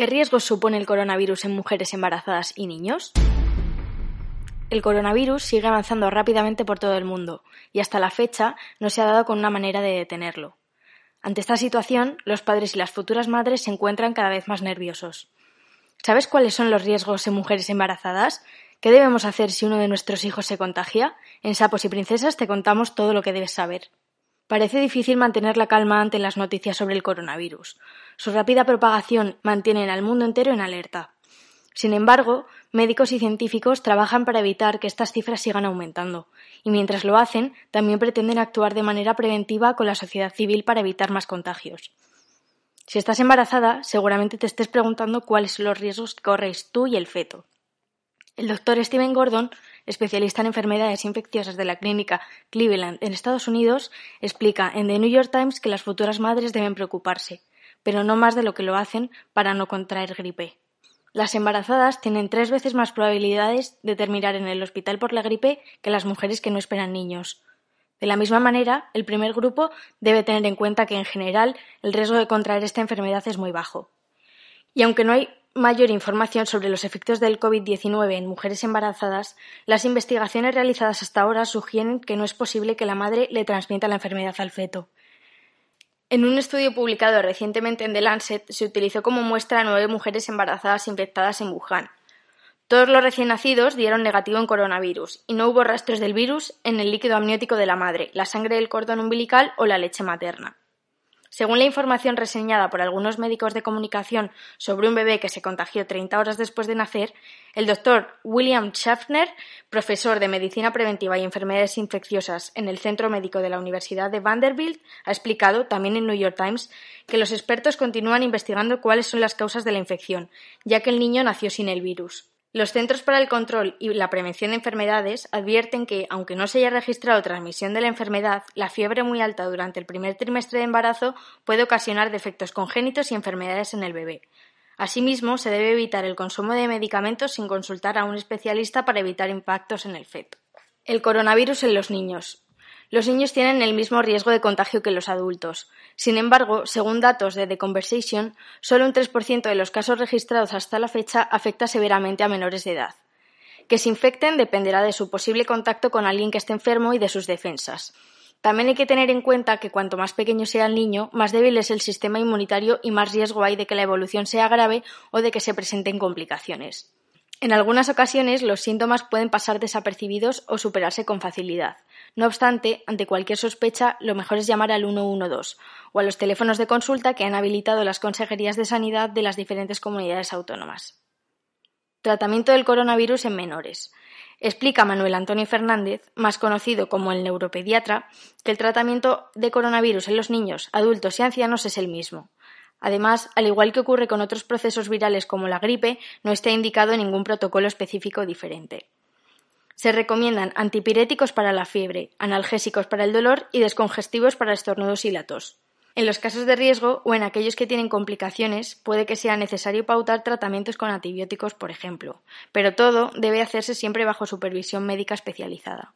¿Qué riesgos supone el coronavirus en mujeres embarazadas y niños? El coronavirus sigue avanzando rápidamente por todo el mundo y hasta la fecha no se ha dado con una manera de detenerlo. Ante esta situación, los padres y las futuras madres se encuentran cada vez más nerviosos. ¿Sabes cuáles son los riesgos en mujeres embarazadas? ¿Qué debemos hacer si uno de nuestros hijos se contagia? En Sapos y Princesas te contamos todo lo que debes saber. Parece difícil mantener la calma ante las noticias sobre el coronavirus. Su rápida propagación mantiene al mundo entero en alerta. Sin embargo, médicos y científicos trabajan para evitar que estas cifras sigan aumentando, y mientras lo hacen, también pretenden actuar de manera preventiva con la sociedad civil para evitar más contagios. Si estás embarazada, seguramente te estés preguntando cuáles son los riesgos que corréis tú y el feto. El doctor Steven Gordon, especialista en enfermedades infecciosas de la clínica Cleveland en Estados Unidos, explica en The New York Times que las futuras madres deben preocuparse, pero no más de lo que lo hacen para no contraer gripe. Las embarazadas tienen tres veces más probabilidades de terminar en el hospital por la gripe que las mujeres que no esperan niños. De la misma manera, el primer grupo debe tener en cuenta que, en general, el riesgo de contraer esta enfermedad es muy bajo. Y aunque no hay mayor información sobre los efectos del COVID-19 en mujeres embarazadas, las investigaciones realizadas hasta ahora sugieren que no es posible que la madre le transmita la enfermedad al feto. En un estudio publicado recientemente en The Lancet se utilizó como muestra a nueve mujeres embarazadas infectadas en Wuhan. Todos los recién nacidos dieron negativo en coronavirus y no hubo rastros del virus en el líquido amniótico de la madre, la sangre del cordón umbilical o la leche materna. Según la información reseñada por algunos médicos de comunicación sobre un bebé que se contagió 30 horas después de nacer, el doctor William Schaffner, profesor de Medicina Preventiva y Enfermedades Infecciosas en el Centro Médico de la Universidad de Vanderbilt, ha explicado, también en New York Times, que los expertos continúan investigando cuáles son las causas de la infección, ya que el niño nació sin el virus. Los Centros para el Control y la Prevención de Enfermedades advierten que, aunque no se haya registrado transmisión de la enfermedad, la fiebre muy alta durante el primer trimestre de embarazo puede ocasionar defectos congénitos y enfermedades en el bebé. Asimismo, se debe evitar el consumo de medicamentos sin consultar a un especialista para evitar impactos en el feto. El coronavirus en los niños. Los niños tienen el mismo riesgo de contagio que los adultos. Sin embargo, según datos de The Conversation, solo un 3% de los casos registrados hasta la fecha afecta severamente a menores de edad. Que se infecten dependerá de su posible contacto con alguien que esté enfermo y de sus defensas. También hay que tener en cuenta que cuanto más pequeño sea el niño, más débil es el sistema inmunitario y más riesgo hay de que la evolución sea grave o de que se presenten complicaciones. En algunas ocasiones los síntomas pueden pasar desapercibidos o superarse con facilidad. No obstante, ante cualquier sospecha, lo mejor es llamar al 112 o a los teléfonos de consulta que han habilitado las consejerías de sanidad de las diferentes comunidades autónomas. Tratamiento del coronavirus en menores. Explica Manuel Antonio Fernández, más conocido como el neuropediatra, que el tratamiento de coronavirus en los niños, adultos y ancianos es el mismo. Además, al igual que ocurre con otros procesos virales como la gripe, no está indicado ningún protocolo específico diferente. Se recomiendan antipiréticos para la fiebre, analgésicos para el dolor y descongestivos para estornudos y la tos. En los casos de riesgo o en aquellos que tienen complicaciones, puede que sea necesario pautar tratamientos con antibióticos, por ejemplo, pero todo debe hacerse siempre bajo supervisión médica especializada.